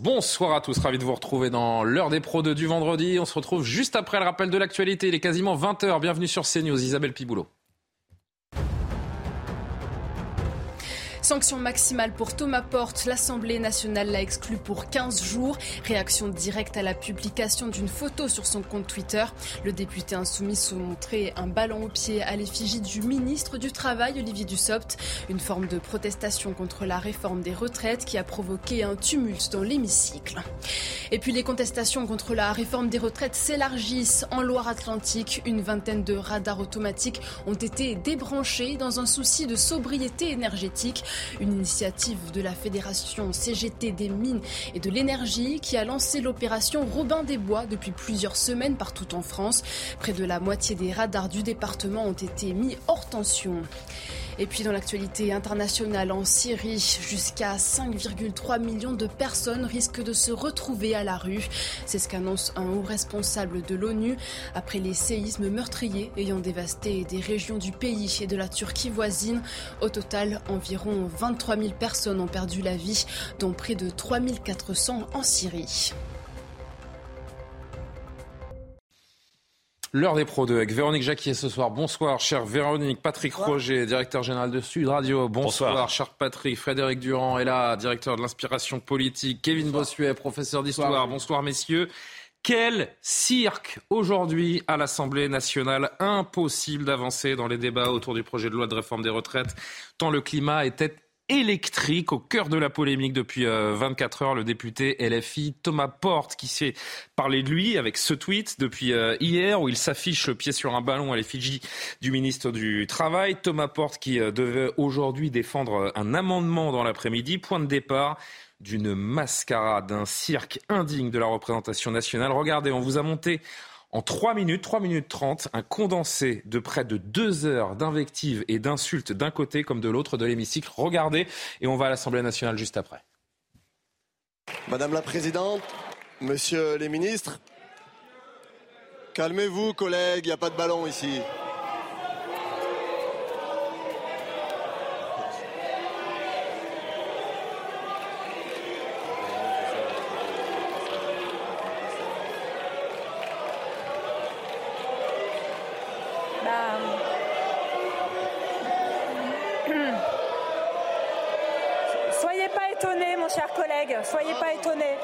Bonsoir à tous, ravi de vous retrouver dans l'heure des pros du vendredi. On se retrouve juste après le rappel de l'actualité. Il est quasiment 20h. Bienvenue sur CNews, Isabelle Piboulot. Sanction maximale pour Thomas Porte. L'Assemblée nationale l'a exclu pour 15 jours. Réaction directe à la publication d'une photo sur son compte Twitter. Le député insoumis se montrait un ballon au pied à l'effigie du ministre du Travail, Olivier Dussopt. Une forme de protestation contre la réforme des retraites qui a provoqué un tumulte dans l'hémicycle. Et puis les contestations contre la réforme des retraites s'élargissent. En Loire-Atlantique, une vingtaine de radars automatiques ont été débranchés dans un souci de sobriété énergétique. Une initiative de la Fédération CGT des mines et de l'énergie qui a lancé l'opération Robin des Bois depuis plusieurs semaines partout en France. Près de la moitié des radars du département ont été mis hors tension. Et puis dans l'actualité internationale en Syrie, jusqu'à 5,3 millions de personnes risquent de se retrouver à la rue. C'est ce qu'annonce un haut responsable de l'ONU après les séismes meurtriers ayant dévasté des régions du pays et de la Turquie voisine. Au total, environ 23 000 personnes ont perdu la vie, dont près de 3 400 en Syrie. L'heure des pros 2 avec Véronique Jacquier ce soir. Bonsoir, cher Véronique. Patrick Roger, directeur général de Sud Radio. Bonsoir, cher Patrick. Frédéric Durand est là, directeur de l'inspiration politique. Kevin Bossuet, professeur d'histoire. Bonsoir, messieurs. Quel cirque aujourd'hui à l'Assemblée nationale? Impossible d'avancer dans les débats autour du projet de loi de réforme des retraites, tant le climat était électrique au cœur de la polémique depuis 24 heures. Le député LFI Thomas Porte qui s'est parlé de lui avec ce tweet depuis hier où il s'affiche le pied sur un ballon à l'effigie du ministre du Travail. Thomas Porte qui devait aujourd'hui défendre un amendement dans l'après-midi. Point de départ d'une mascarade, d'un cirque indigne de la représentation nationale. Regardez, on vous a monté en 3 minutes, 3 minutes 30, un condensé de près de 2 heures d'invectives et d'insultes d'un côté comme de l'autre de l'hémicycle. Regardez, et on va à l'Assemblée nationale juste après. Madame la Présidente, Messieurs les ministres, calmez-vous collègues, il n'y a pas de ballon ici. Soyez pas étonnés, mon cher collègue, soyez pas étonnés.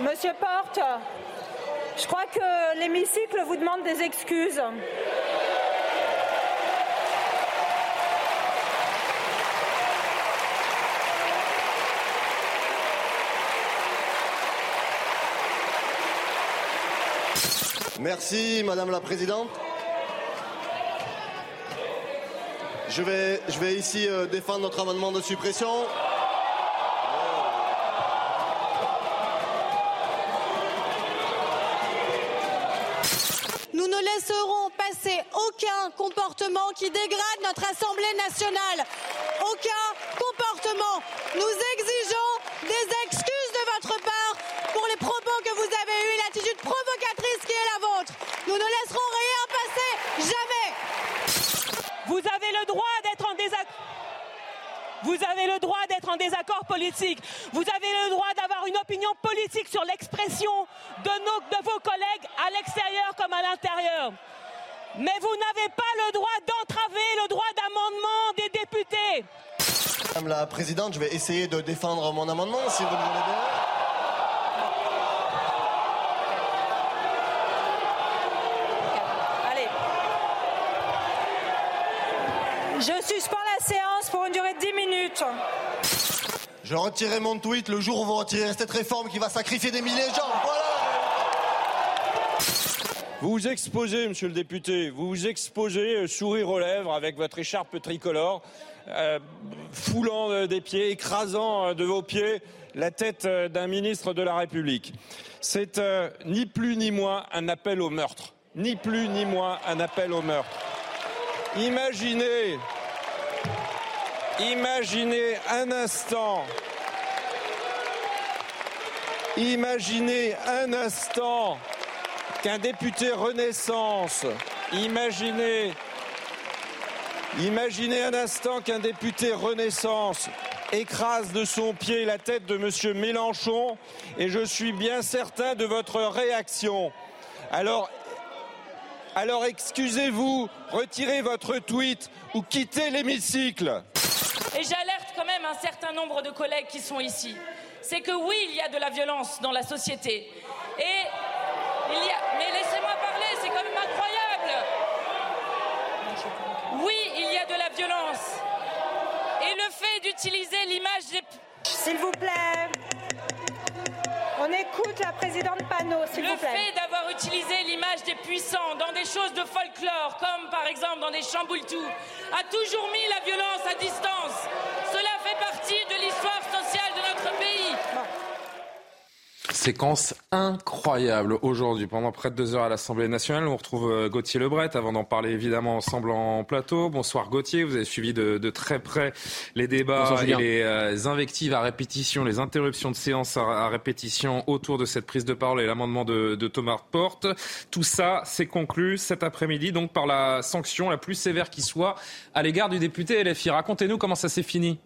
Monsieur Porte, je crois que l'hémicycle vous demande des excuses. Merci Madame la Présidente. Je vais, ici euh, défendre notre amendement de suppression. Nous ne laisserons passer aucun comportement qui dégrade notre Assemblée nationale. Aucun comportement. Nous exigeons des excuses de votre part pour les propos que vous avez eus, l'attitude provocatrice qui est la vôtre. Nous ne laisserons rien passer, jamais. Vous avez le droit d'être en désaccord. Vous avez le droit d'être en désaccord politique. Vous avez le droit d'avoir une opinion politique sur l'expression de, nos, de vos collègues à l'extérieur comme à l'intérieur. Mais vous n'avez pas le droit d'entraver le droit d'amendement des députés. Madame la Présidente, je vais essayer de défendre mon amendement si vous le voulez bien. Allez. Je suspends séance pour une durée de 10 minutes. Je retirerai mon tweet le jour où vous retirerez cette réforme qui va sacrifier des milliers de gens. Voilà Vous vous exposez, monsieur le député, vous vous exposez, euh, sourire aux lèvres, avec votre écharpe tricolore, euh, foulant euh, des pieds, écrasant de vos pieds la tête d'un ministre de la République. C'est ni plus ni moins un appel au meurtre. Ni plus ni moins un appel au meurtre. Imaginez, imaginez un instant Imaginez un instant qu'un député Renaissance, imaginez, imaginez un instant qu'un député Renaissance écrase de son pied la tête de M. Mélenchon et je suis bien certain de votre réaction. Alors, alors excusez-vous, retirez votre tweet ou quittez l'hémicycle. Et j'alerte quand même un certain nombre de collègues qui sont ici c'est que oui, il y a de la violence dans la société. Et il y a... Mais laissez-moi parler, c'est quand même incroyable. Oui, il y a de la violence. Et le fait d'utiliser l'image des... S'il vous plaît. On écoute la présidente Panot, s'il vous plaît. Le fait d'avoir utilisé l'image des puissants dans des choses de folklore, comme par exemple dans des chamboultous, a toujours mis la violence à distance. Cela fait partie de l'histoire sociale de notre pays. Séquence incroyable aujourd'hui, pendant près de deux heures à l'Assemblée nationale. On retrouve euh, Gauthier Lebret avant d'en parler évidemment ensemble en plateau. Bonsoir Gauthier, vous avez suivi de, très près les débats et les euh, invectives à répétition, les interruptions de séance à, répétition autour de cette prise de parole et l'amendement de, de Thomas Porte. Tout ça s'est conclu cet après-midi donc par la sanction la plus sévère qui soit à l'égard du député LFI. Racontez-nous comment ça s'est fini.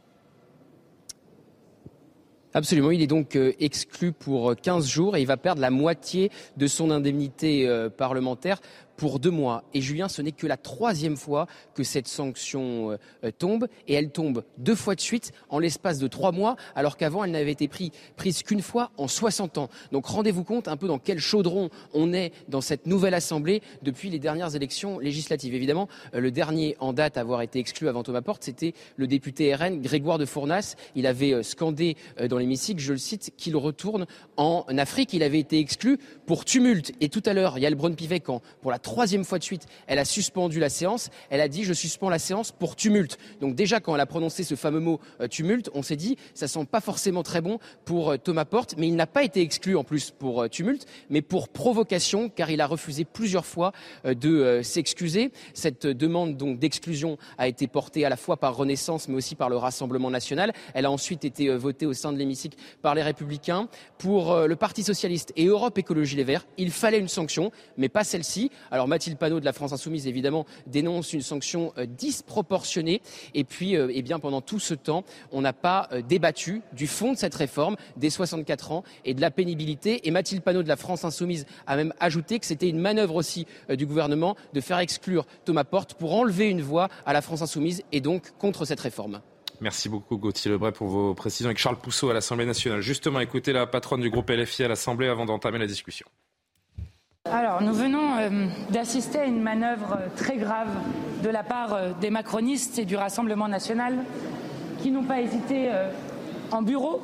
Absolument, il est donc euh, exclu pour 15 jours et il va perdre la moitié de son indemnité euh, parlementaire pour deux mois. Et Julien, ce n'est que la troisième fois que cette sanction euh, euh, tombe, et elle tombe deux fois de suite en l'espace de trois mois, alors qu'avant elle n'avait été prise qu'une fois en 60 ans. Donc rendez-vous compte un peu dans quel chaudron on est dans cette nouvelle Assemblée depuis les dernières élections législatives. Évidemment, euh, le dernier en date à avoir été exclu avant Thomas Porte, c'était le député RN Grégoire de Fournas. Il avait scandé dans l'hémicycle, je le cite, qu'il retourne en Afrique. Il avait été exclu pour tumulte. Et tout à l'heure, il y a le Pivet quand, pour la troisième fois de suite, elle a suspendu la séance. Elle a dit je suspends la séance pour tumulte. Donc déjà quand elle a prononcé ce fameux mot euh, tumulte, on s'est dit ça sent pas forcément très bon pour euh, Thomas Porte, mais il n'a pas été exclu en plus pour euh, tumulte, mais pour provocation car il a refusé plusieurs fois de s'excuser. Cette demande donc d'exclusion a été portée à la fois par Renaissance mais aussi par le Rassemblement national. Elle a ensuite été votée au sein de l'hémicycle par les Républicains. Pour le Parti socialiste et Europe Écologie Les Verts, il fallait une sanction, mais pas celle-ci. Alors Mathilde Panot de la France Insoumise, évidemment, dénonce une sanction euh, disproportionnée. Et puis, euh, eh bien, pendant tout ce temps, on n'a pas euh, débattu du fond de cette réforme des 64 ans et de la pénibilité. Et Mathilde Panot de la France Insoumise a même ajouté que c'était une manœuvre aussi du gouvernement de faire exclure Thomas Porte pour enlever une voix à la France Insoumise et donc contre cette réforme. Merci beaucoup Gauthier Lebray pour vos précisions avec Charles Pousseau à l'Assemblée nationale. Justement, écoutez la patronne du groupe LFI à l'Assemblée avant d'entamer la discussion. Alors, nous venons euh, d'assister à une manœuvre euh, très grave de la part euh, des macronistes et du Rassemblement national qui n'ont pas hésité en bureau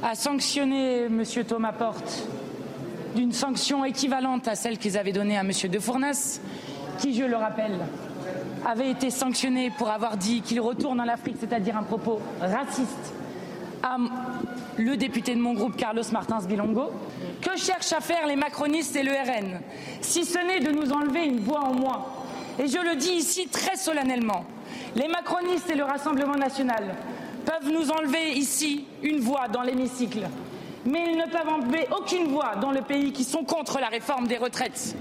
à sanctionner M. Thomas Porte d'une sanction équivalente à celle qu'ils avaient donnée à M. De Fournas, qui, je le rappelle, avait été sanctionné pour avoir dit qu'il retourne en Afrique, c'est-à-dire un propos raciste à le député de mon groupe, Carlos Martins Bilongo. Que cherchent à faire les macronistes et le RN Si ce n'est de nous enlever une voix en moins. Et je le dis ici très solennellement. Les macronistes et le Rassemblement national peuvent nous enlever ici une voix dans l'hémicycle. Mais ils ne peuvent enlever aucune voix dans le pays qui sont contre la réforme des retraites.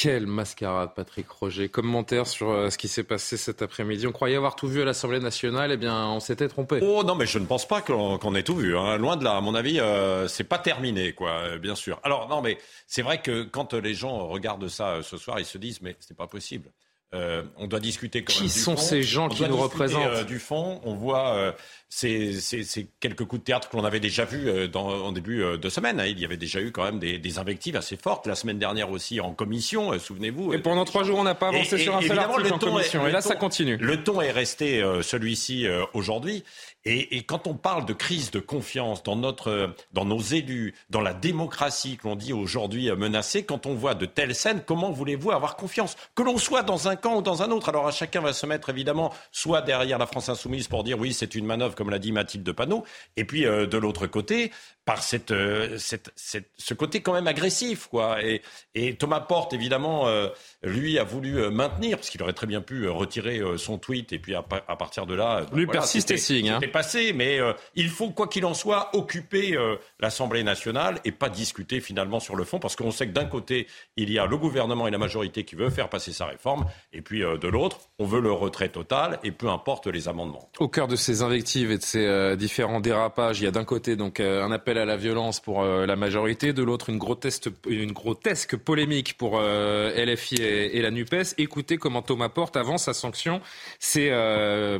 Quelle mascarade, Patrick Roger. Commentaire sur euh, ce qui s'est passé cet après-midi. On croyait avoir tout vu à l'Assemblée nationale, eh bien, on s'était trompé. Oh non, mais je ne pense pas qu'on ait tout vu. Hein. Loin de là, à mon avis, euh, c'est pas terminé, quoi, euh, bien sûr. Alors non, mais c'est vrai que quand les gens regardent ça ce soir, ils se disent, mais c'est pas possible. on doit discuter quand Qui même sont du fond. ces gens On qui nous représentent euh, Du fond, on voit euh, ces, ces- ces quelques coups de théâtre que l'on avait déjà vus euh, dans, en début euh, de semaine. hein. Il y avait déjà eu quand même des, des invectives assez fortes la semaine dernière aussi en commission, euh, souvenez-vous. Et pendant trois jours, on n'a pas avancé Et- sur un seul article le en est- commission. Et là, ton- ça continue. Le ton est resté celui-ci aujourd'hui. Et, et quand on parle de crise de confiance dans notre, dans nos élus, dans la démocratie que l'on dit aujourd'hui menacée, quand on voit de telles scènes, comment voulez-vous avoir confiance? Que l'on soit dans un camp ou dans un autre. Alors à chacun va se mettre évidemment soit derrière la France insoumise pour dire oui c'est une manœuvre comme l'a dit Mathilde Panot, et puis euh, de l'autre côté par cette, euh, cette- cette- ce côté quand même agressif quoi. Et, et Thomas Porte évidemment euh, lui a voulu euh, maintenir parce qu'il aurait très bien pu retirer son tweet et puis à, pa- à partir de là euh, Lui voilà, persiste et c'était- signe, hein. passé, mais euh, il faut, quoi qu'il en soit, occuper euh, l'Assemblée nationale et pas discuter finalement sur le fond, parce qu'on sait que d'un côté, il y a le gouvernement et la majorité qui veut faire passer sa réforme, et puis euh, de l'autre, on veut le retrait total, et peu importe les amendements. Au cœur de ces invectives et de ces euh, différents dérapages, il y a d'un côté donc euh, un appel à la violence pour euh, la majorité, de l'autre une grotesque, polémique pour euh, LFI et, et la Nupes. Écoutez comment Thomas Porte avant sa sanction s'est euh,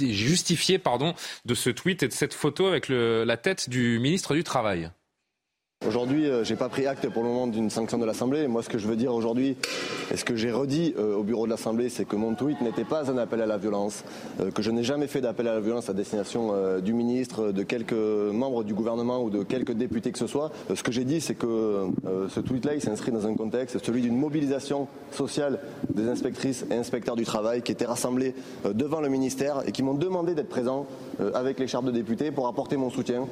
justifié pardon de ce tweet et de cette photo avec le- la tête du ministre du Travail. Aujourd'hui, euh, j'ai pas pris acte pour le moment d'une sanction de l'Assemblée. Moi, ce que je veux dire aujourd'hui, et ce que j'ai redit euh, au bureau de l'Assemblée, c'est que mon tweet n'était pas un appel à la violence, euh, que je n'ai jamais fait d'appel à la violence à destination euh, du ministre, de quelques membres du gouvernement ou de quelques députés que ce soit. Ce que j'ai dit, c'est que ce tweet-là, il s'inscrit dans un contexte, celui d'une mobilisation sociale des inspectrices et inspecteurs du travail qui étaient rassemblés devant le ministère et qui m'ont demandé d'être présent avec l'écharpe de député pour apporter mon soutien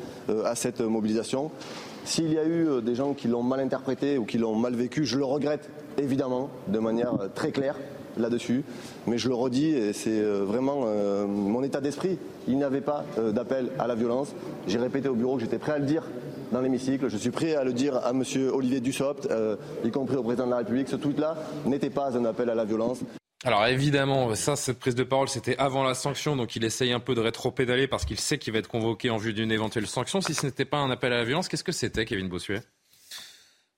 à cette mobilisation. S'il y a eu euh, des gens qui l'ont mal interprété ou qui l'ont mal vécu, je le regrette évidemment de manière euh, très claire là-dessus. Mais je le redis, et c'est euh, vraiment mon état d'esprit. Il n'y avait pas d'appel à la violence. J'ai répété au bureau que j'étais prêt à le dire dans l'hémicycle. Je suis prêt à le dire à M. Olivier Dussopt, y compris au président de la République. Ce tweet-là n'était pas un appel à la violence. Alors évidemment, ça, cette prise de parole, c'était avant la sanction, donc il essaye un peu de rétro-pédaler parce qu'il sait qu'il va être convoqué en vue d'une éventuelle sanction. Si ce n'était pas un appel à la violence, qu'est-ce que c'était, Kevin Bossuet?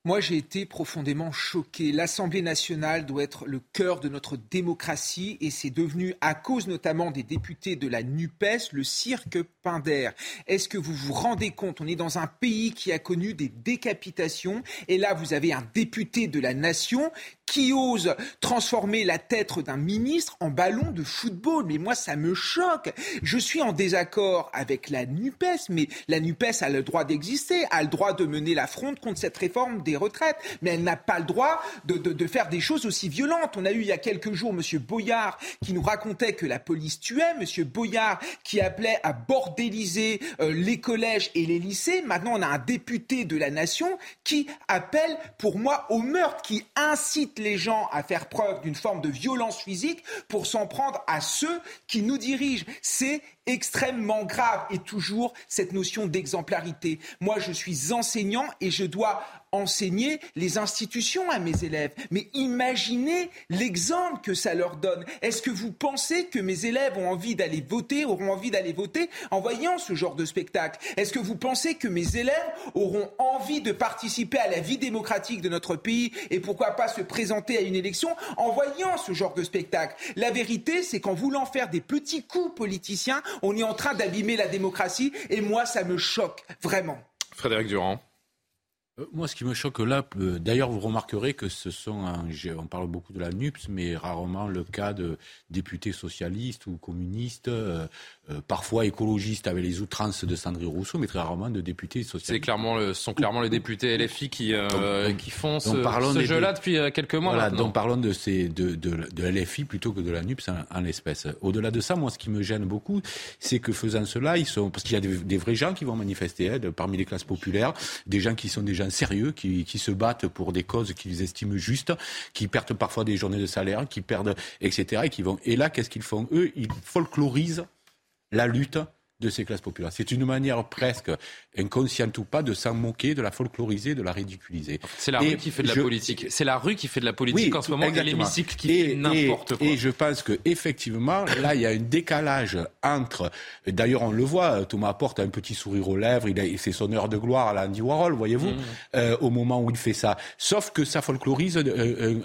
Moi, j'ai été profondément choqué. L'Assemblée nationale doit être le cœur de notre démocratie et c'est devenu, à cause notamment des députés de la NUPES, le cirque Pinder. Est-ce que vous vous rendez compte? On est dans un pays qui a connu des décapitations et là, vous avez un député de la nation qui ose transformer la tête d'un ministre en ballon de football. Mais moi, ça me choque. Je suis en désaccord avec la NUPES, mais la NUPES a le droit d'exister, a le droit de mener la fronde contre cette réforme des retraites, mais elle n'a pas le droit de, faire des choses aussi violentes. On a eu il y a quelques jours M. Boyard qui nous racontait que la police tuait, M. Boyard qui appelait à bordéliser euh, les collèges et les lycées. Maintenant, on a un député de la nation qui appelle, pour moi, au meurtre, qui incite les gens à faire preuve d'une forme de violence physique pour s'en prendre à ceux qui nous dirigent. C'est extrêmement grave et toujours cette notion d'exemplarité. Moi, je suis enseignant et je dois enseigner les institutions à mes élèves. Mais imaginez l'exemple que ça leur donne. Est-ce que vous pensez que mes élèves ont envie d'aller voter, auront envie d'aller voter en voyant ce genre de spectacle? Est-ce que vous pensez que mes élèves auront envie de participer à la vie démocratique de notre pays et pourquoi pas se présenter à une élection en voyant ce genre de spectacle? La vérité, c'est qu'en voulant faire des petits coups politiciens, on est en train d'abîmer la démocratie et moi, ça me choque vraiment. Frédéric Durand. Euh, Moi, ce qui me choque là, euh, d'ailleurs, vous remarquerez que ce sont, un- on parle beaucoup de la NUPS, mais rarement le cas de députés socialistes ou communistes, euh, euh, parfois écologistes avec les outrances de Sandrine Rousseau, mais très rarement de députés socialistes. C'est clairement le, sont clairement les députés LFI qui, Donc, qui font ce, jeu-là depuis quelques mois Voilà, maintenant. donc parlons de, ces, de, de, de LFI plutôt que de la NUPS en, en l'espèce. Au-delà de ça, moi, ce qui me gêne beaucoup, c'est que faisant cela, ils sont, parce qu'il y a des, des vrais gens qui vont manifester hein, de- parmi les classes populaires, des gens qui sont des sérieux, qui, qui se battent pour des causes qu'ils estiment justes, qui perdent parfois des journées de salaire, qui perdent, etc. Et, qui vont, et là, qu'est-ce qu'ils font? Eux, ils folklorisent la lutte de ces classes populaires. C'est une manière presque inconsciente ou pas de s'en moquer, de la folkloriser, de la ridiculiser. C'est la rue qui fait de la politique. C'est la rue qui fait de la politique en ce moment et l'hémicycle qui fait n'importe quoi. Et je pense que effectivement, là, il y a un décalage entre. D'ailleurs, on le voit. Thomas Porte a un petit sourire aux lèvres. Il a, c'est son heure de gloire à l'Andy Warhol, voyez-vous, mmh. euh, au moment où il fait ça. Sauf que ça folklorise un,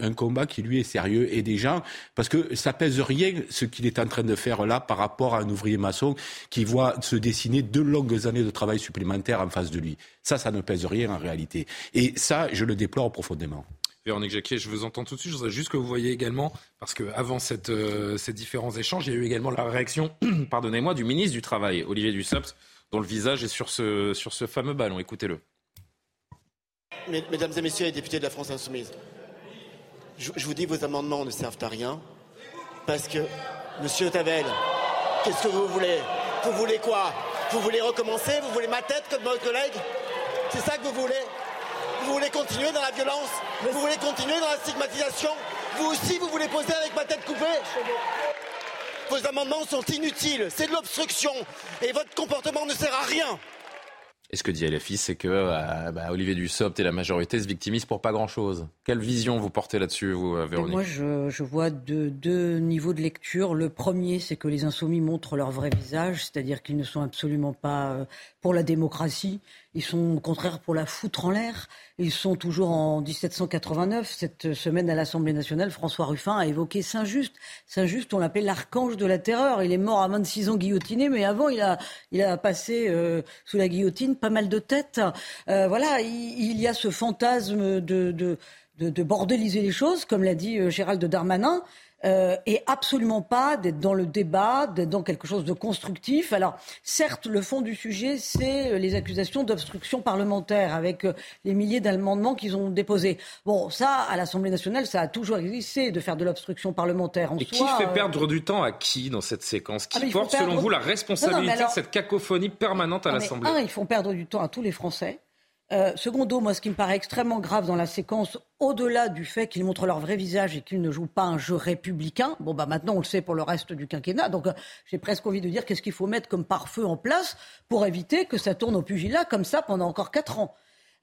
un, combat qui lui est sérieux et des gens, parce que ça pèse rien ce qu'il est en train de faire là par rapport à un ouvrier maçon qui voit se dessiner deux longues années de travail supplémentaires en face de lui. Ça, ça ne pèse rien en réalité. Et ça, je le déplore profondément. Véronique Jacquet, je vous entends tout de suite. Je voudrais juste que vous voyez également, parce qu'avant euh, ces différents échanges, il y a eu également la réaction, pardonnez-moi, du ministre du Travail, Olivier Dussopt, dont le visage est sur ce, sur ce fameux ballon. Écoutez-le. Mesdames et messieurs les députés de la France Insoumise, je, je vous dis vos amendements ne servent à rien, parce que, monsieur Tavel, qu'est-ce que vous voulez? Vous voulez quoi? Vous voulez recommencer? Vous voulez ma tête comme votre collègue? C'est ça que vous voulez? Vous voulez continuer dans la violence? Vous voulez continuer dans la stigmatisation? Vous aussi, vous voulez poser avec ma tête coupée? Vos amendements sont inutiles, c'est de l'obstruction. Et votre comportement ne sert à rien. Et ce que dit LFI, c'est que euh, bah, Olivier Dussopt et la majorité se victimisent pour pas grand-chose. Quelle vision vous portez là-dessus, vous, euh, Véronique Moi, je, vois deux, deux, niveaux de lecture. Le premier, c'est que les insoumis montrent leur vrai visage, c'est-à-dire qu'ils ne sont absolument pas euh, pour la démocratie. Ils sont au contraire pour la foutre en l'air. Ils sont toujours en 1789. Cette semaine à l'Assemblée nationale, François Ruffin a évoqué Saint-Just. Saint-Just, on l'appelle l'archange de la terreur. Il est mort à 26 ans guillotiné, mais avant, il a, il a passé euh, sous la guillotine pas mal de têtes. Euh, voilà, il, y a ce fantasme de, de, de bordéliser les choses, comme l'a dit euh, Gérald Darmanin euh, et absolument pas d'être dans le débat, d'être dans quelque chose de constructif. Alors, certes, le fond du sujet, c'est les accusations d'obstruction parlementaire avec euh, les milliers d'amendements qu'ils ont déposés. Bon, ça, à l'Assemblée nationale, ça a toujours existé de faire de l'obstruction parlementaire. En et qui fait euh, perdre du temps à qui dans cette séquence? Qui ah, porte, selon vous, la responsabilité de cette cacophonie permanente à l'Assemblée? Un, ils font perdre du temps à tous les Français. Euh, secondo, moi, ce qui me paraît extrêmement grave dans la séquence, au-delà du fait qu'ils montrent leur vrai visage et qu'ils ne jouent pas un jeu républicain, bon, bah maintenant on le sait pour le reste du quinquennat, donc euh, j'ai presque envie de dire qu'est-ce qu'il faut mettre comme pare-feu en place pour éviter que ça tourne au pugilat comme ça pendant encore quatre ans.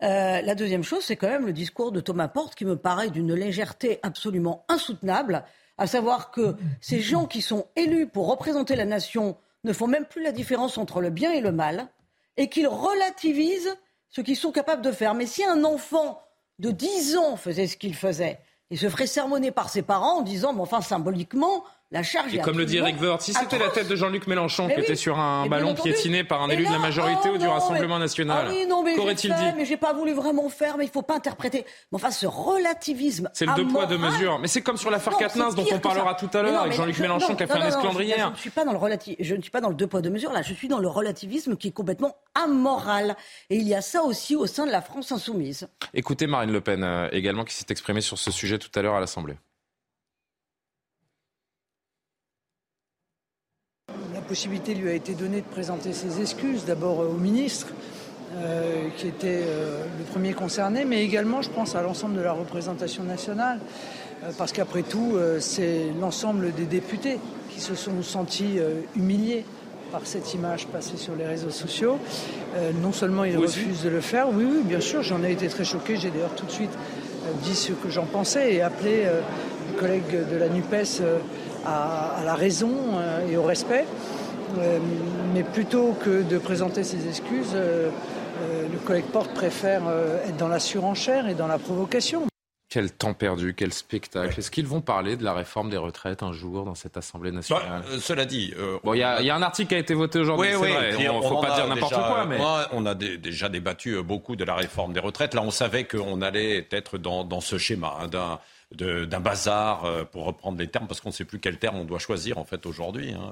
Euh, la deuxième chose, c'est quand même le discours de Thomas Porte qui me paraît d'une légèreté absolument insoutenable, à savoir que ces gens qui sont élus pour représenter la nation ne font même plus la différence entre le bien et le mal, et qu'ils relativisent ce qu'ils sont capables de faire. Mais si un enfant de 10 ans faisait ce qu'il faisait, il se ferait sermonner par ses parents en disant, mais enfin symboliquement, la charge Et comme le dit Eric si c'était la tête de Jean-Luc Mélenchon qui était sur un ballon piétiné par un élu de la majorité oh ou du Rassemblement national, ah qu'aurait-il dit Mais j'ai pas voulu vraiment faire, mais il faut pas interpréter. Mais enfin, ce relativisme. C'est le deux poids deux mesures. Mais c'est comme sur l'affaire Katnins dont on parlera tout à l'heure avec Jean-Luc Mélenchon qui a fait un esclandrier. Je ne suis pas dans le je ne suis pas dans le deux poids deux mesures. Là, je suis dans le relativisme qui est complètement amoral. Et il y a ça aussi au sein de la France insoumise. Écoutez Marine Le Pen euh, également qui s'est exprimée sur ce sujet tout à l'heure à l'Assemblée. Possibilité lui a été donnée de présenter ses excuses, d'abord au ministre, euh, qui était euh, le premier concerné, mais également, je pense, à l'ensemble de la représentation nationale, euh, parce qu'après tout, c'est l'ensemble des députés qui se sont sentis humiliés par cette image passée sur les réseaux sociaux. non seulement ils refusent de le faire, oui, oui, bien sûr, j'en ai été très choqué, j'ai d'ailleurs tout de suite dit ce que j'en pensais et appelé les collègues de la NUPES à, la raison et au respect. Euh, mais plutôt que de présenter ses excuses, euh, euh, le collègue Porte préfère être dans la surenchère et dans la provocation. Quel temps perdu, quel spectacle. Est-ce qu'ils vont parler de la réforme des retraites un jour dans cette Assemblée nationale bah, Cela dit... il y, a un article qui a été voté aujourd'hui, oui, Il ne faut pas dire n'importe quoi. Mais... on a déjà débattu beaucoup de la réforme des retraites. Là, on savait qu'on allait être dans, dans ce schéma hein, d'un d'un bazar, euh, pour reprendre les termes, parce qu'on ne sait plus quel terme on doit choisir en fait aujourd'hui. Hein.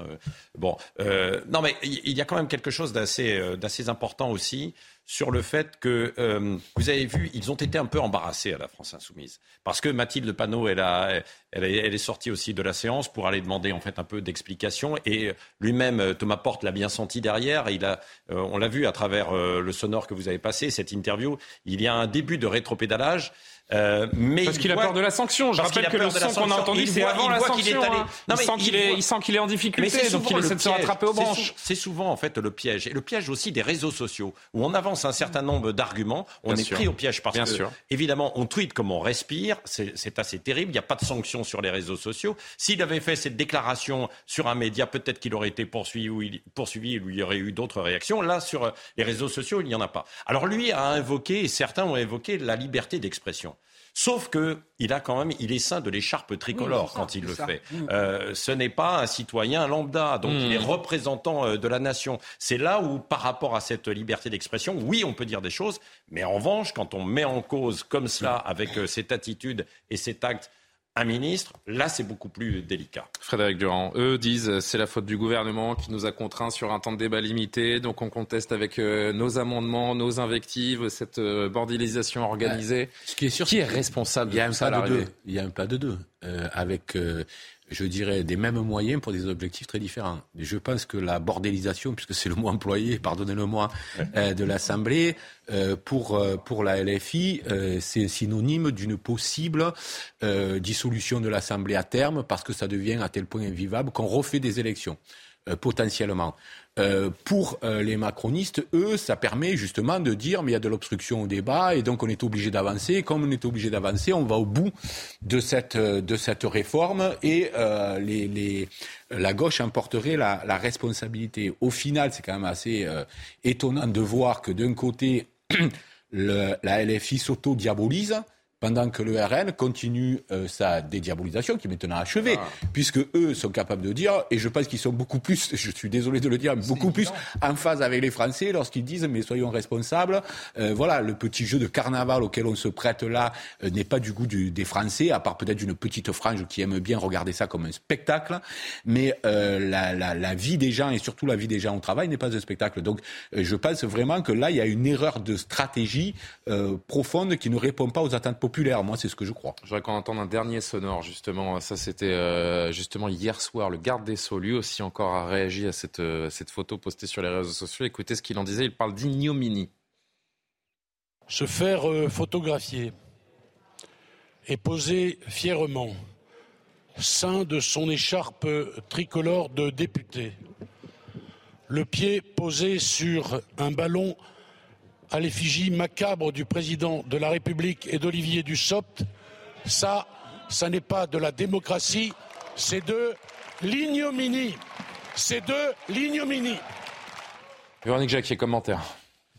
Bon, euh, non mais il y a quand même quelque chose d'assez euh, d'assez important aussi sur le fait que euh, vous avez vu, ils ont été un peu embarrassés à la France insoumise, parce que Mathilde Panot, elle, a, elle, est, sortie aussi de la séance pour aller demander en fait un peu d'explications, et lui-même, Thomas Porte l'a bien senti derrière. Il a, on l'a vu à travers le sonore que vous avez passé, cette interview. Il y a un début de rétropédalage. Euh, mais parce qu'il a peur de la sanction. Je rappelle que le son qu'on a entendu, c'est avant la sanction. Il, est allé... Hein. il, sent qu'il est, il sent qu'il est en difficulté, donc il essaie de se rattraper aux branches. C'est souvent en fait le piège, et le piège aussi des réseaux sociaux, où on avance un certain nombre d'arguments, on est pris au piège parce que, évidemment, on tweet comme on respire, c'est assez terrible. Il n'y a pas de sanction sur les réseaux sociaux. S'il avait fait cette déclaration sur un média, peut-être qu'il aurait été poursuivi ou il, poursuivi, il y aurait eu d'autres réactions. Là, sur les réseaux sociaux, il n'y en a pas. Alors lui a invoqué, et certains ont évoqué la liberté d'expression. Sauf que il a quand même, il est saint de l'écharpe tricolore quand il le fait. Mm. Euh, ce n'est pas un citoyen lambda, donc il est mm. représentant euh, de la nation. C'est là où, par rapport à cette liberté d'expression, oui, on peut dire des choses, mais en revanche, quand on met en cause comme cela, avec euh, cette attitude et cet acte, un ministre, là c'est beaucoup plus délicat. Frédéric Durand, eux disent c'est la faute du gouvernement qui nous a contraints sur un temps de débat limité, donc on conteste avec euh, nos amendements, nos invectives, cette euh, bordilisation organisée. ce qui est sûr, qui est responsable il y a un pas de deux. Il y a un pas de deux. Euh, avec je dirais, des mêmes moyens pour des objectifs très différents. Je pense que la bordélisation, puisque c'est le mot employé, pardonnez-le-moi, euh, de l'Assemblée, euh, pour, euh, pour la LFI, c'est synonyme d'une possible dissolution de l'Assemblée à terme, parce que ça devient à tel point invivable qu'on refait des élections, potentiellement. Euh, pour euh, les macronistes, eux, ça permet justement de dire mais il y a de l'obstruction au débat et donc on est obligé d'avancer. Comme on est obligé d'avancer, on va au bout de cette, euh, de cette réforme et les, les, la gauche emporterait la, la responsabilité. Au final, c'est quand même assez étonnant de voir que d'un côté, le, la LFI s'auto-diabolise pendant que le RN continue euh, sa dédiabolisation, qui est maintenant achevée, ah. puisque eux sont capables de dire, et je pense qu'ils sont beaucoup plus, je suis désolé de le dire, beaucoup plus en phase avec les Français lorsqu'ils disent, mais soyons responsables. Euh, voilà, le petit jeu de carnaval auquel on se prête là euh, n'est pas du goût du, des Français, à part peut-être d'une petite frange qui aime bien regarder ça comme un spectacle. Mais la, la, la, vie des gens et surtout la vie des gens au travail n'est pas un spectacle. Donc, je pense vraiment que là, il y a une erreur de stratégie profonde qui ne répond pas aux attentes populaire. Moi, c'est ce que je crois. Je voudrais qu'on entende un dernier sonore, justement. Ça, c'était euh, justement hier soir. Le garde des Sceaux, lui aussi, encore a réagi à cette, euh, cette photo postée sur les réseaux sociaux. Écoutez ce qu'il en disait. Il parle d'ignominie. Se faire euh, photographier et poser fièrement, sein de son écharpe tricolore de député, le pied posé sur un ballon à l'effigie macabre du président de la République et d'Olivier Dussopt, ça, ça n'est pas de la démocratie, c'est de l'ignominie. C'est de l'ignominie. Véronique Jacquier, commentaire.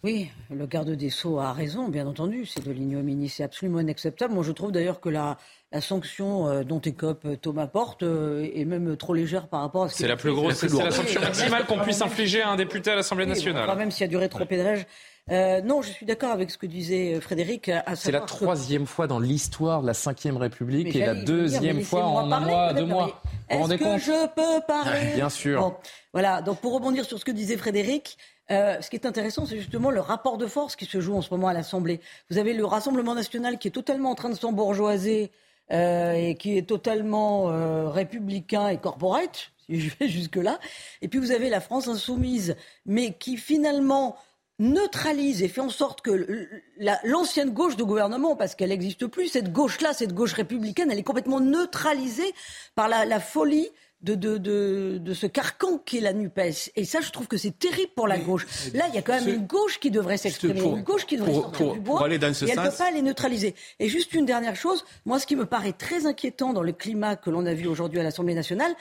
Oui, le garde des Sceaux a raison, bien entendu, c'est de l'ignominie, c'est absolument inacceptable. Moi, je trouve d'ailleurs que la, la sanction euh, dont écope euh, Thomas Porte euh, est même trop légère par rapport à ce C'est la plus grosse, c'est la sanction maximale qu'on puisse infliger à un député à l'Assemblée nationale. même s'il y a du rétropédalage. Euh, non, je suis d'accord avec ce que disait Frédéric. C'est la troisième fois dans l'histoire de la Cinquième République et la deuxième fois en un mois, deux mois. Est-ce que je peux parler Bien sûr. voilà. Donc pour rebondir sur ce que disait Frédéric, euh, ce qui est intéressant, c'est justement le rapport de force qui se joue en ce moment à l'Assemblée. Vous avez le Rassemblement national qui est totalement en train de s'embourgeoiser euh, et qui est totalement euh, républicain et corporate, si je vais jusque-là. Et puis vous avez la France insoumise, mais qui finalement neutralise et fait en sorte que l'ancienne gauche de gouvernement, parce qu'elle n'existe plus, cette gauche-là, cette gauche républicaine, elle est complètement neutralisée par la, la folie de, de, de, de, ce carcan qu'est la NUPES. Et ça, je trouve que c'est terrible pour la gauche. Là, il y a quand même une gauche qui devrait s'exprimer, une gauche qui devrait sortir du bois, aller dans ce et elle ne peut pas les neutraliser. Et juste une dernière chose, moi, ce qui me paraît très inquiétant dans le climat que l'on a vu aujourd'hui à l'Assemblée nationale,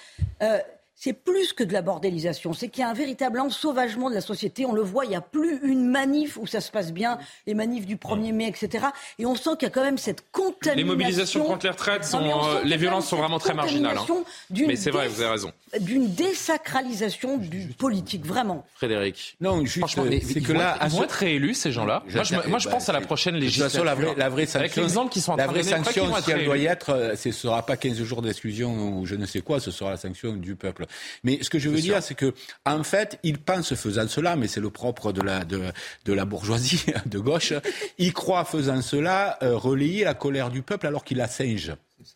euh, c'est plus que de la bordélisation, c'est qu'il y a un véritable ensauvagement de la société. On le voit, il n'y a plus une manif où ça se passe bien, les manifs du 1er mai, etc. Et on sent qu'il y a quand même cette contamination. Les mobilisations contre les retraites, sont, euh, les violences sont vraiment très marginales. Hein. Mais c'est vrai, vous avez raison. D'une désacralisation du politique, vraiment. Frédéric. Non, franchement, c'est que là, ils vont être réélus ces gens-là. Moi, je, moi, je pense à la prochaine législature. La vraie, la vraie sanction, Avec qui sont la vraie sanction, si elle doit y être, euh, ce ne sera pas 15 jours d'exclusion ou je ne sais quoi, ce sera la sanction du peuple. Mais ce que je veux dire, c'est que en fait, il pense faisant cela, mais c'est le propre de la, de, de la bourgeoisie de gauche, il croit faisant cela euh, relayer la colère du peuple alors qu'il la singe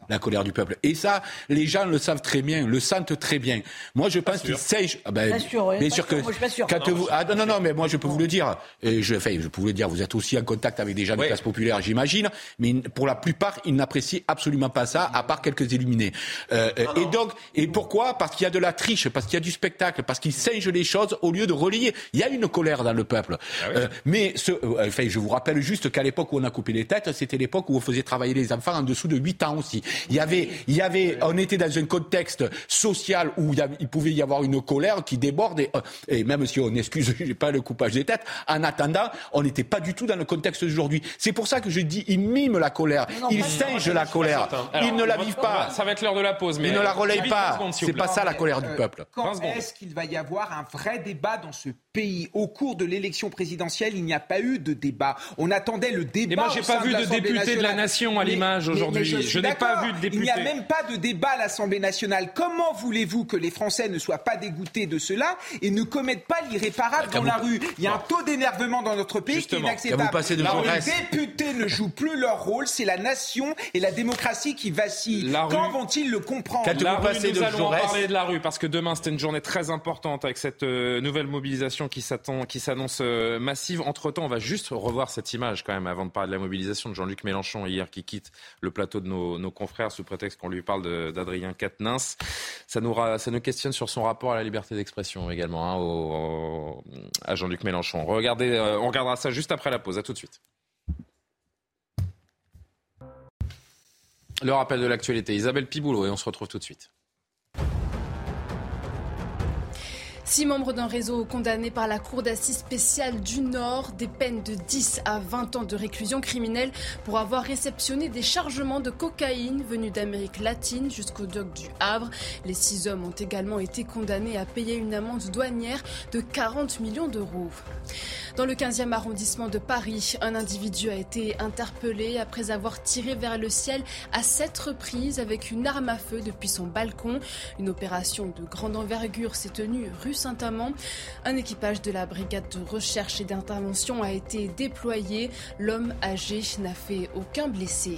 la colère du peuple. Et ça, les gens le savent très bien, le sentent très bien. Moi, je pense qu'ils sèchent. Ah ben, bien sûr, bien sûr que. Moi, je suis pas sûr. Quand vous, ah, non, non, non, mais moi, je peux vous le dire. Et je, enfin, je peux vous le dire. Vous êtes aussi en contact avec des gens de classe populaire, j'imagine. Mais pour la plupart, ils n'apprécient absolument pas ça, à part quelques illuminés. Euh, et donc, et pourquoi? Parce qu'il y a de la triche, parce qu'il y a du spectacle, parce qu'ils singent les choses au lieu de relier. Il y a une colère dans le peuple. Ah euh, mais ce, euh, enfin, je vous rappelle juste qu'à l'époque où on a coupé les têtes, c'était l'époque où on faisait travailler les enfants en dessous de 8 ans aussi. Il y avait il y avait, on était dans un contexte social où il, pouvait y avoir une colère qui déborde euh, et, même si on excuse, j'ai pas le coupage des têtes, en attendant, on n'était pas du tout dans le contexte d'aujourd'hui. C'est pour ça que je dis, ils miment la colère, ils singent la colère, ils ne la vivent pas. Ça va être l'heure de la pause, mais ils ne la relayent pas. C'est pas ça la colère du euh, peuple. Quand est-ce qu'il va y avoir un vrai débat dans ce pays Au cours de l'élection présidentielle, il n'y a pas eu de débat. On attendait le débat. Et moi, j'ai pas vu de député de la nation à l'image aujourd'hui. Je, n'ai pas vu de député même pas de débat à l'Assemblée nationale. Comment voulez-vous que les Français ne soient pas dégoûtés de cela et ne commettent pas l'irréparable dans la rue? Il y a un taux d'énervement dans notre pays qui est inacceptable. les députés ne jouent plus leur rôle, c'est la nation et la démocratie qui vacillent. Quand vont-ils le comprendre? La rue, Nous allons en parler de la rue parce que demain c'était une journée très importante avec cette euh, nouvelle mobilisation qui s'annonce euh, massive. Entre temps, on va juste revoir cette image quand même avant de parler de la mobilisation de Jean-Luc Mélenchon hier qui quitte le plateau de nos, confrères sous prétexte qu'on lui parle d'Adrien Quatennens. Ça nous, ça nous questionne sur son rapport à la liberté d'expression également, hein, à Jean-Luc Mélenchon. Regardez, euh, on regardera ça juste après la pause. À tout de suite. Le rappel de l'actualité. Isabelle Piboulot et on se retrouve tout de suite. Six membres d'un réseau condamnés par la Cour d'assises spéciale du Nord, des peines de 10 à 20 ans de réclusion criminelle pour avoir réceptionné des chargements de cocaïne venus d'Amérique latine jusqu'au dock du Havre. Les six hommes ont également été condamnés à payer une amende douanière de 40 millions d'euros. Dans le 15e arrondissement de Paris, un individu a été interpellé après avoir tiré vers le ciel à sept reprises avec une arme à feu depuis son balcon. Une opération de grande envergure s'est tenue rue Saint-Amand. Un équipage de la brigade de recherche et d'intervention a été déployé. L'homme âgé n'a fait aucun blessé.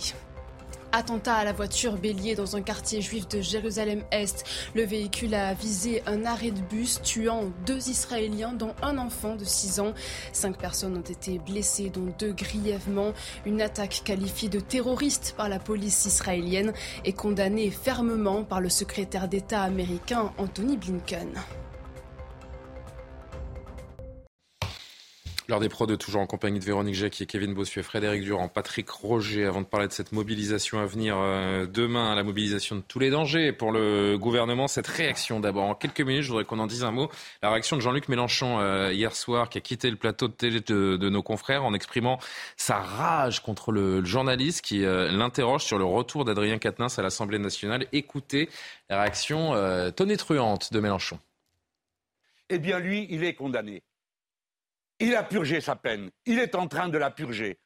Attentat à la voiture bélier dans un quartier juif de Jérusalem-Est. Le véhicule a visé un arrêt de bus, tuant deux Israéliens, dont un enfant de 6 ans. Cinq personnes ont été blessées, dont deux grièvement. Une attaque qualifiée de terroriste par la police israélienne est condamnée fermement par le secrétaire d'État américain Anthony Blinken. L'heure des toujours en compagnie de Véronique Jacquier, Kevin Bossuet, Frédéric Durand, Patrick Roger. Avant de parler de cette mobilisation à venir euh, demain, la mobilisation de tous les dangers pour le gouvernement, cette réaction d'abord. En quelques minutes, je voudrais qu'on en dise un mot. La réaction de Jean-Luc Mélenchon euh, hier soir, qui a quitté le plateau de télé de, nos confrères en exprimant sa rage contre le, journaliste qui euh, l'interroge sur le retour d'Adrien Quatennens à l'Assemblée nationale. Écoutez la réaction tonitruante de Mélenchon. Eh bien, lui, il est condamné. Il a purgé sa peine. Il est en train de la purger.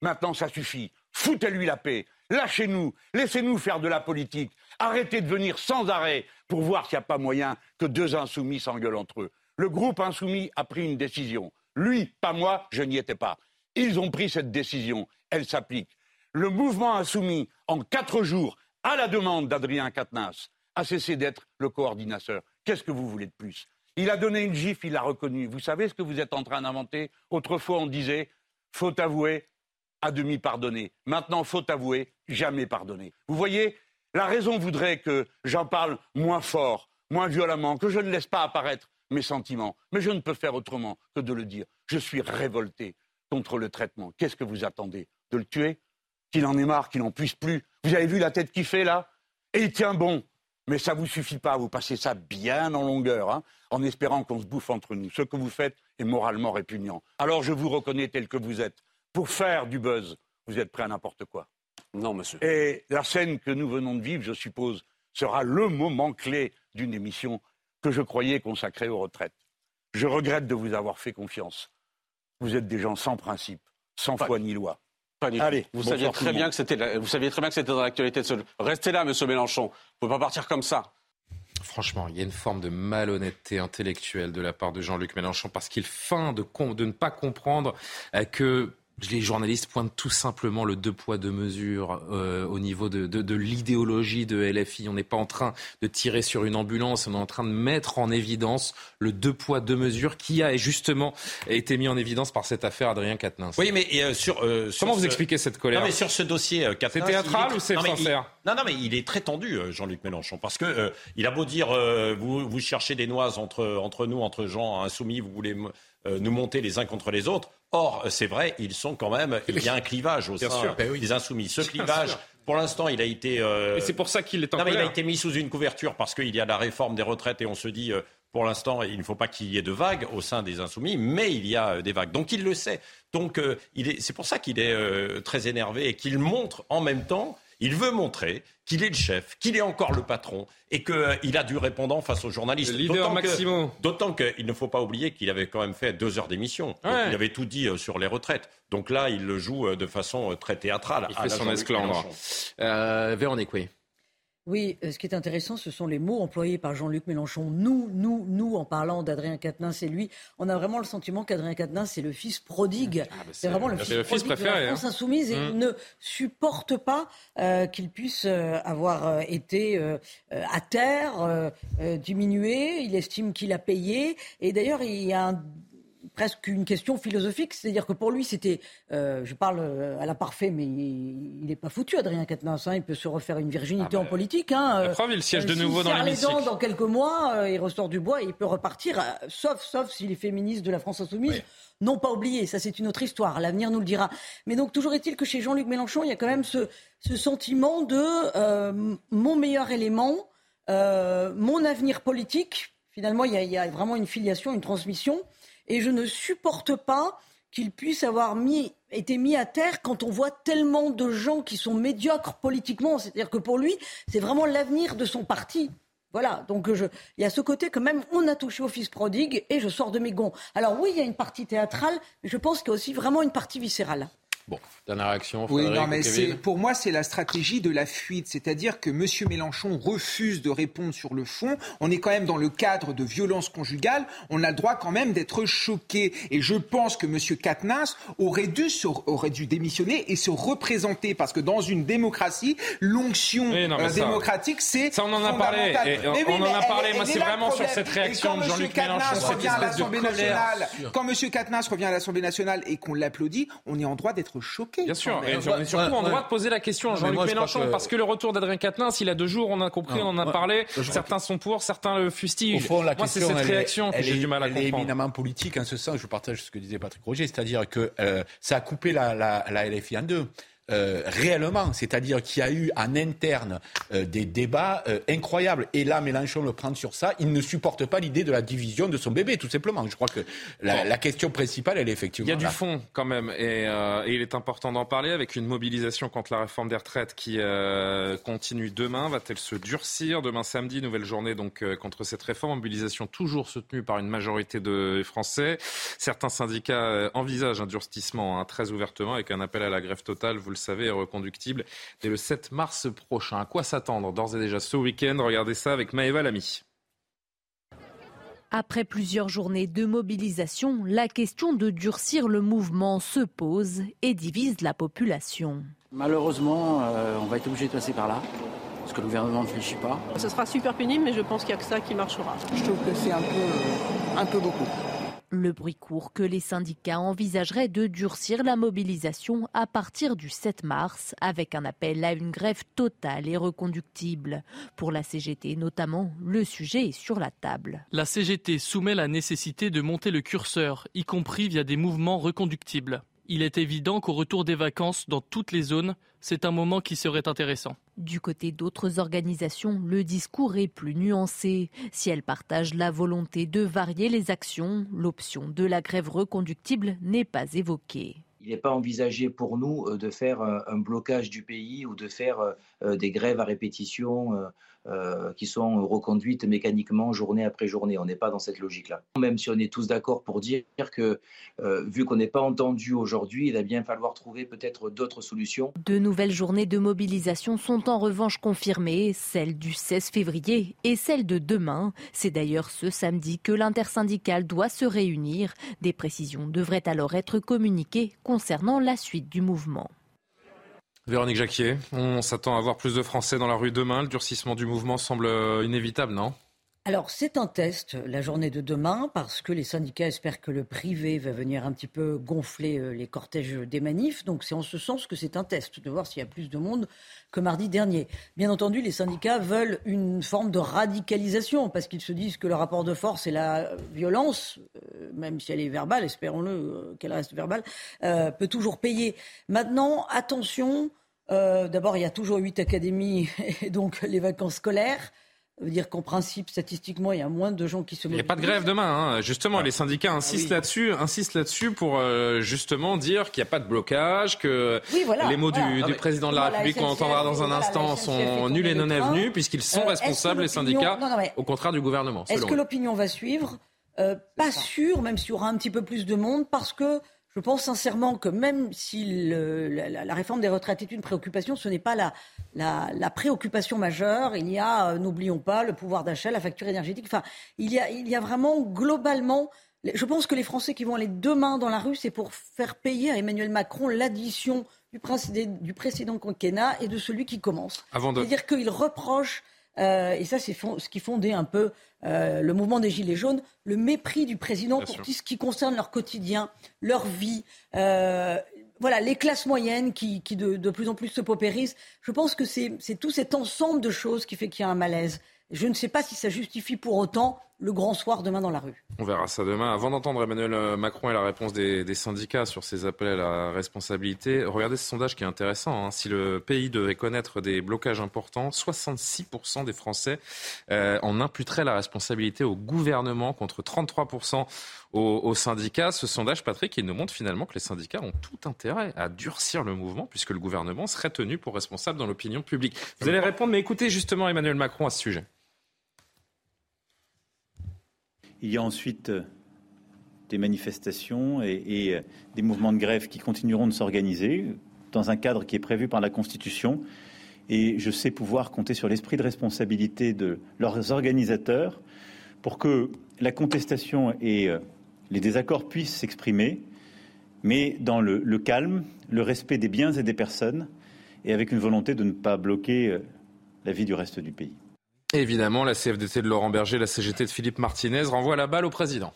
Maintenant, ça suffit. Foutez-lui la paix. Lâchez-nous. Laissez-nous faire de la politique. Arrêtez de venir sans arrêt pour voir s'il n'y a pas moyen que deux insoumis s'engueulent entre eux. Le groupe insoumis a pris une décision. Lui, pas moi, je n'y étais pas. Ils ont pris cette décision. Elle s'applique. Le mouvement insoumis, en quatre jours, à la demande d'Adrien Quatennens, a cessé d'être le coordinateur. Qu'est-ce que vous voulez de plus? Il a donné une gifle, il l'a reconnu. Vous savez ce que vous êtes en train d'inventer? Autrefois, on disait faut avouer, à demi pardonner. Maintenant, faut avouer, jamais pardonner. Vous voyez, la raison voudrait que j'en parle moins fort, moins violemment, que je ne laisse pas apparaître mes sentiments. Mais je ne peux faire autrement que de le dire. Je suis révolté contre le traitement. Qu'est-ce que vous attendez? De le tuer? Qu'il en ait marre, qu'il n'en puisse plus Vous avez vu la tête qu'il fait là? Et il tient bon. Mais ça ne vous suffit pas, vous passez ça bien en longueur, hein, en espérant qu'on se bouffe entre nous. Ce que vous faites est moralement répugnant. Alors je vous reconnais tel que vous êtes. Pour faire du buzz, vous êtes prêt à n'importe quoi. Non, monsieur. Et la scène que nous venons de vivre, je suppose, sera le moment clé d'une émission que je croyais consacrée aux retraites. Je regrette de vous avoir fait confiance. Vous êtes des gens sans principe, sans foi ni loi. Allez, vous saviez, très bien que c'était, vous saviez très bien que c'était dans l'actualité de ce... Restez là, monsieur Mélenchon. Vous ne pouvez pas partir comme ça. franchement, il y a une forme de malhonnêteté intellectuelle de la part de Jean-Luc Mélenchon parce qu'il feint de, de ne pas comprendre euh, que les journalistes pointent tout simplement le deux poids deux mesures euh, au niveau de, de, de l'idéologie de LFI. On n'est pas en train de tirer sur une ambulance, on est en train de mettre en évidence le deux poids deux mesures qui a justement été mis en évidence par cette affaire Adrien Quatennens. Oui, mais euh, sur, euh, comment vous expliquez cette colère Non, mais sur ce dossier, euh, c'est théâtral ou c'est sincère Non, non, mais il est très tendu, Jean-Luc Mélenchon, parce que il a beau dire vous, vous cherchez des noises entre entre nous, entre gens insoumis, vous voulez nous monter les uns contre les autres. Or, c'est vrai, ils sont quand même. Il y a un clivage au sein ben des insoumis. Ce clivage. Pour l'instant, il a été. Euh... Et c'est pour ça qu'il est en non, mais Il a été mis sous une couverture parce qu'il y a la réforme des retraites et on se dit, euh, pour l'instant, il ne faut pas qu'il y ait de vagues au sein des insoumis, mais il y a euh, des vagues. Donc il le sait. Donc euh, c'est pour ça qu'il est très énervé et qu'il montre en même temps il veut montrer qu'il est le chef, qu'il est encore le patron et qu'il euh, a du répondant face aux journalistes. D'autant qu'il ne faut pas oublier qu'il avait quand même fait deux heures d'émission. Il avait tout dit euh, sur les retraites. Donc là, il le joue euh, de façon très théâtrale. Il fait son esclandre. Véronique, oui. Oui, euh, ce qui est intéressant, ce sont les mots employés par Jean-Luc Mélenchon. Nous, nous, nous, en parlant d'Adrien Quatennens et lui, on a vraiment le sentiment qu'Adrien Quatennens, c'est le fils prodigue. Ah, bah, c'est vraiment le fils, préféré, de la France hein. insoumise et il mmh. ne supporte pas euh, qu'il puisse euh, avoir été à terre, diminué. Il estime qu'il a payé. Et d'ailleurs, il y a un presque une question philosophique. C'est-à-dire que pour lui, c'était, euh, je parle euh, à la parfait, mais il n'est pas foutu, Adrien Quatennens. Hein, il peut se refaire une virginité ah en bah, politique. Hein, la preuve, il siège de nouveau dans l'hémicycle. Dans quelques mois, euh, il ressort du bois et il peut repartir, sauf, sauf s'il est féministe de la France insoumise. Non pas oublié, ça c'est une autre histoire, l'avenir nous le dira. Mais donc toujours est-il que chez Jean-Luc Mélenchon, il y a quand même ce, ce sentiment de mon meilleur élément, mon avenir politique. Finalement, il y, a, il y, a, vraiment une filiation, une transmission et je ne supporte pas qu'il puisse avoir été mis à terre quand on voit tellement de gens qui sont médiocres politiquement. C'est-à-dire que pour lui, c'est vraiment l'avenir de son parti. Voilà, donc il y a ce côté que même on a touché au fils prodigue et je sors de mes gonds. Alors oui, il y a une partie théâtrale, mais je pense qu'il y a aussi vraiment une partie viscérale. Bon, dernière réaction. Oui, non, mais pour moi, c'est la stratégie de la fuite. C'est-à-dire que M. Mélenchon refuse de répondre sur le fond. On est quand même dans le cadre de violence conjugale. On a le droit quand même d'être choqué. Et je pense que M. Katnas aurait dû, aurait dû démissionner et se représenter. Parce que dans une démocratie, l'onction euh, démocratique, c'est. Ça, on en a parlé. on en a parlé. Moi, c'est vraiment sur cette réaction de Jean-Luc Mélenchon. Revient à l'Assemblée nationale, quand M. Katnas revient à l'Assemblée nationale et qu'on l'applaudit, on est en droit d'être choqué. Bien sûr, et on est surtout en droit de poser la question à Jean-Luc Mélenchon, parce que le retour d'Adrien Quatennens, il a deux jours, on a compris, on en a parlé, certains sont pour, certains le fustillent. Au fond, la Moi, c'est cette réaction que j'ai du mal à comprendre. Elle est éminemment politique en ce sens, je partage ce que disait Patrick Roger, c'est-à-dire que euh, ça a coupé la, la, la LFI en deux. Euh, réellement, c'est-à-dire qu'il y a eu en interne euh, des débats euh, incroyables. Et là, Mélenchon le prend sur ça. Il ne supporte pas l'idée de la division de son bébé, tout simplement. Je crois que la, la question principale, elle est effectivement. Il y a du fond quand même, et, et il est important d'en parler avec une mobilisation contre la réforme des retraites qui continue demain. Va-t-elle se durcir demain samedi Nouvelle journée donc contre cette réforme? Mobilisation toujours soutenue par une majorité de Français. Certains syndicats envisagent un durcissement hein, très ouvertement avec un appel à la grève totale. Vous le savez, est reconductible dès le 7 mars prochain. À quoi s'attendre d'ores et déjà ce week-end? Regardez ça avec Maëva Lamy. Après plusieurs journées de mobilisation, la question de durcir le mouvement se pose et divise la population. Malheureusement, euh, on va être obligé de passer par là. Parce que le gouvernement ne réfléchit pas. Ce sera super pénible, mais je pense qu'il n'y a que ça qui marchera. Je trouve que c'est un peu, un peu beaucoup. Le bruit court que les syndicats envisageraient de durcir la mobilisation à partir du 7 mars avec un appel à une grève totale et reconductible. Pour la CGT notamment, le sujet est sur la table. La CGT soumet la nécessité de monter le curseur, y compris via des mouvements reconductibles. Il est évident qu'au retour des vacances dans toutes les zones, c'est un moment qui serait intéressant. Du côté d'autres organisations, le discours est plus nuancé. Si elles partagent la volonté de varier les actions, l'option de la grève reconductible n'est pas évoquée. Il n'est pas envisagé pour nous euh, de faire euh, un blocage du pays ou de faire euh, des grèves à répétition euh, qui sont reconduites mécaniquement journée après journée. On n'est pas dans cette logique-là. Même si on est tous d'accord pour dire que, euh, vu qu'on n'est pas entendu aujourd'hui, il va bien falloir trouver peut-être d'autres solutions. De nouvelles journées de mobilisation sont en revanche confirmées, celle du 16 février et celle de demain. C'est d'ailleurs ce samedi que l'intersyndicale doit se réunir. Des précisions devraient alors être communiquées concernant la suite du mouvement. Véronique Jacquier, on s'attend à voir plus de Français dans la rue demain. Le durcissement du mouvement semble inévitable, non? Alors c'est un test, la journée de demain, parce que les syndicats espèrent que le privé va venir un petit peu gonfler euh, les cortèges des manifs. Donc c'est en ce sens que c'est un test, de voir s'il y a plus de monde que mardi dernier. Bien entendu, les syndicats veulent une forme de radicalisation, parce qu'ils se disent que le rapport de force et la violence, euh, même si elle est verbale, espérons-le euh, qu'elle reste verbale, peut toujours payer. Maintenant, attention, d'abord il y a toujours huit académies et donc les vacances scolaires. Ça veut dire qu'en principe, statistiquement, il y a moins de gens qui se mobilisent. Il n'y a pas de grève demain. Hein. Justement, les syndicats insistent ah là-dessus, insistent là-dessus pour euh, justement dire qu'il n'y a pas de blocage, que les mots du, président de la République qu'on entendra dans un instant sont nuls et non avenus, puisqu'ils sont euh, responsables, les syndicats, au contraire du gouvernement. Est-ce que l'opinion va suivre? Euh, Pas sûr, même s'il y aura un petit peu plus de monde, parce que je pense sincèrement que même si la, réforme des retraites est une préoccupation, ce n'est pas la, la, préoccupation majeure. Il y a, euh, n'oublions pas, le pouvoir d'achat, la facture énergétique. Enfin, il y a, il y a vraiment globalement. Je pense que les Français qui vont aller demain dans la rue, c'est pour faire payer à Emmanuel Macron l'addition du, du, précédent quinquennat et de celui qui commence. C'est-à-dire qu'il reproche euh, et ça, c'est ce qui fondait un peu euh, le mouvement des Gilets jaunes, le mépris du président pour tout ce qui concerne leur quotidien, leur vie. Euh, voilà, les classes moyennes qui, de, de, plus en plus se paupérisent. Je pense que c'est tout cet ensemble de choses qui fait qu'il y a un malaise. Je ne sais pas si ça justifie pour autant le grand soir demain dans la rue. On verra ça demain. Avant d'entendre Emmanuel Macron et la réponse des, syndicats sur ces appels à la responsabilité, regardez ce sondage qui est intéressant. Hein. Si le pays devait connaître des blocages importants, 66% des Français euh, en imputeraient la responsabilité au gouvernement contre 33% aux, syndicats. Ce sondage, Patrick, il nous montre finalement que les syndicats ont tout intérêt à durcir le mouvement puisque le gouvernement serait tenu pour responsable dans l'opinion publique. Vous allez répondre, mais écoutez justement Emmanuel Macron à ce sujet. Il y a ensuite euh, des manifestations et, euh, des mouvements de grève qui continueront de s'organiser dans un cadre qui est prévu par la Constitution. Et je sais pouvoir compter sur l'esprit de responsabilité de leurs organisateurs pour que la contestation et euh, les désaccords puissent s'exprimer, mais dans le, le, calme, le respect des biens et des personnes, et avec une volonté de ne pas bloquer la vie du reste du pays. Évidemment, la CFDT de Laurent Berger, la CGT de Philippe Martinez renvoie la balle au président.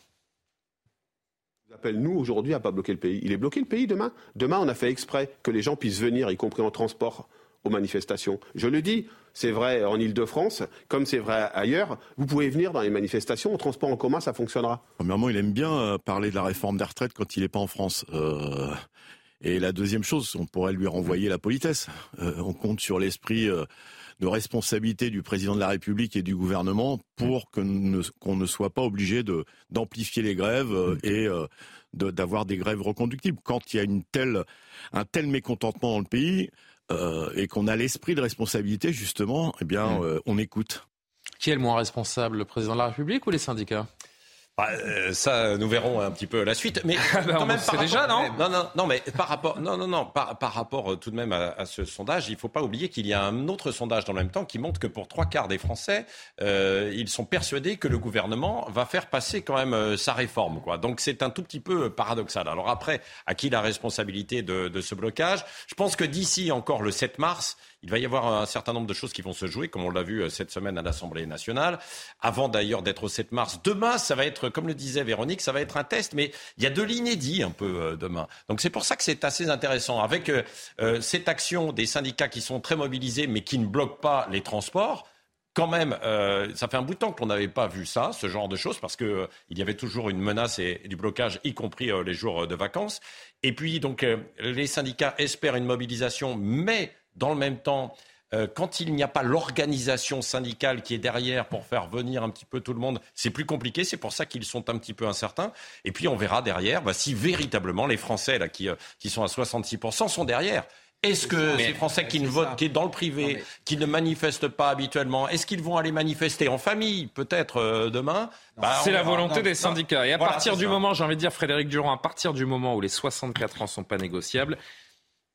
appelle nous aujourd'hui à pas bloquer le pays. Il est bloqué le pays demain? Demain, on a fait exprès que les gens puissent venir, y compris en transport, aux manifestations. Je le dis, c'est vrai en Ile-de-France, comme c'est vrai ailleurs. Vous pouvez venir dans les manifestations, en transport en commun, ça fonctionnera. Premièrement, il aime bien euh, parler de la réforme des retraites quand il n'est pas en France. Euh, et la deuxième chose, on pourrait lui renvoyer la politesse. Euh, on compte sur l'esprit de responsabilité du président de la République et du gouvernement pour qu'on ne, soit pas obligé de d'amplifier les grèves euh, et euh, d'avoir des grèves reconductibles. Quand il y a une telle, un tel mécontentement dans le pays euh, et qu'on a l'esprit de responsabilité, justement, eh bien, on écoute. Qui est le moins responsable, le président de la République ou les syndicats? Bah, euh, ça, nous verrons un petit peu la suite. Mais ah bah, quand même, par déjà, non Non, non, non, mais par rapport, non, non, non, par, par rapport euh, tout de même à, ce sondage, il ne faut pas oublier qu'il y a un autre sondage dans le même temps qui montre que pour trois quarts des Français, euh, ils sont persuadés que le gouvernement va faire passer quand même sa réforme. Quoi. Donc c'est un tout petit peu paradoxal. Alors après, à qui la responsabilité de, de ce blocage? Je pense que d'ici encore le 7 mars, il va y avoir un certain nombre de choses qui vont se jouer, comme on l'a vu euh, cette semaine à l'Assemblée nationale. Avant d'ailleurs d'être au 7 mars, demain, ça va être, comme le disait Véronique, ça va être un test, mais il y a de l'inédit un peu euh, demain. Donc c'est pour ça que c'est assez intéressant. Avec euh, cette action des syndicats qui sont très mobilisés, mais qui ne bloquent pas les transports, quand même, ça fait un bout de temps qu'on n'avait pas vu ça, ce genre de choses, parce qu'il il y avait toujours une menace et, du blocage, y compris les jours de vacances. Et puis, donc, les syndicats espèrent une mobilisation, mais dans le même temps, euh, quand il n'y a pas l'organisation syndicale qui est derrière pour faire venir un petit peu tout le monde, c'est plus compliqué. C'est pour ça qu'ils sont un petit peu incertains. Et puis on verra derrière bah, si véritablement les Français là, qui, euh, qui sont à 66% sont derrière. Est-ce que ces Français qui ne votent, qui est dans le privé, qui ne manifestent pas habituellement, est-ce qu'ils vont aller manifester en famille, peut-être euh, demain? Bah, C'est la volonté des syndicats. Et à partir du moment, j'ai envie de dire, Frédéric Durand, à partir du moment où les 64 ans sont pas négociables,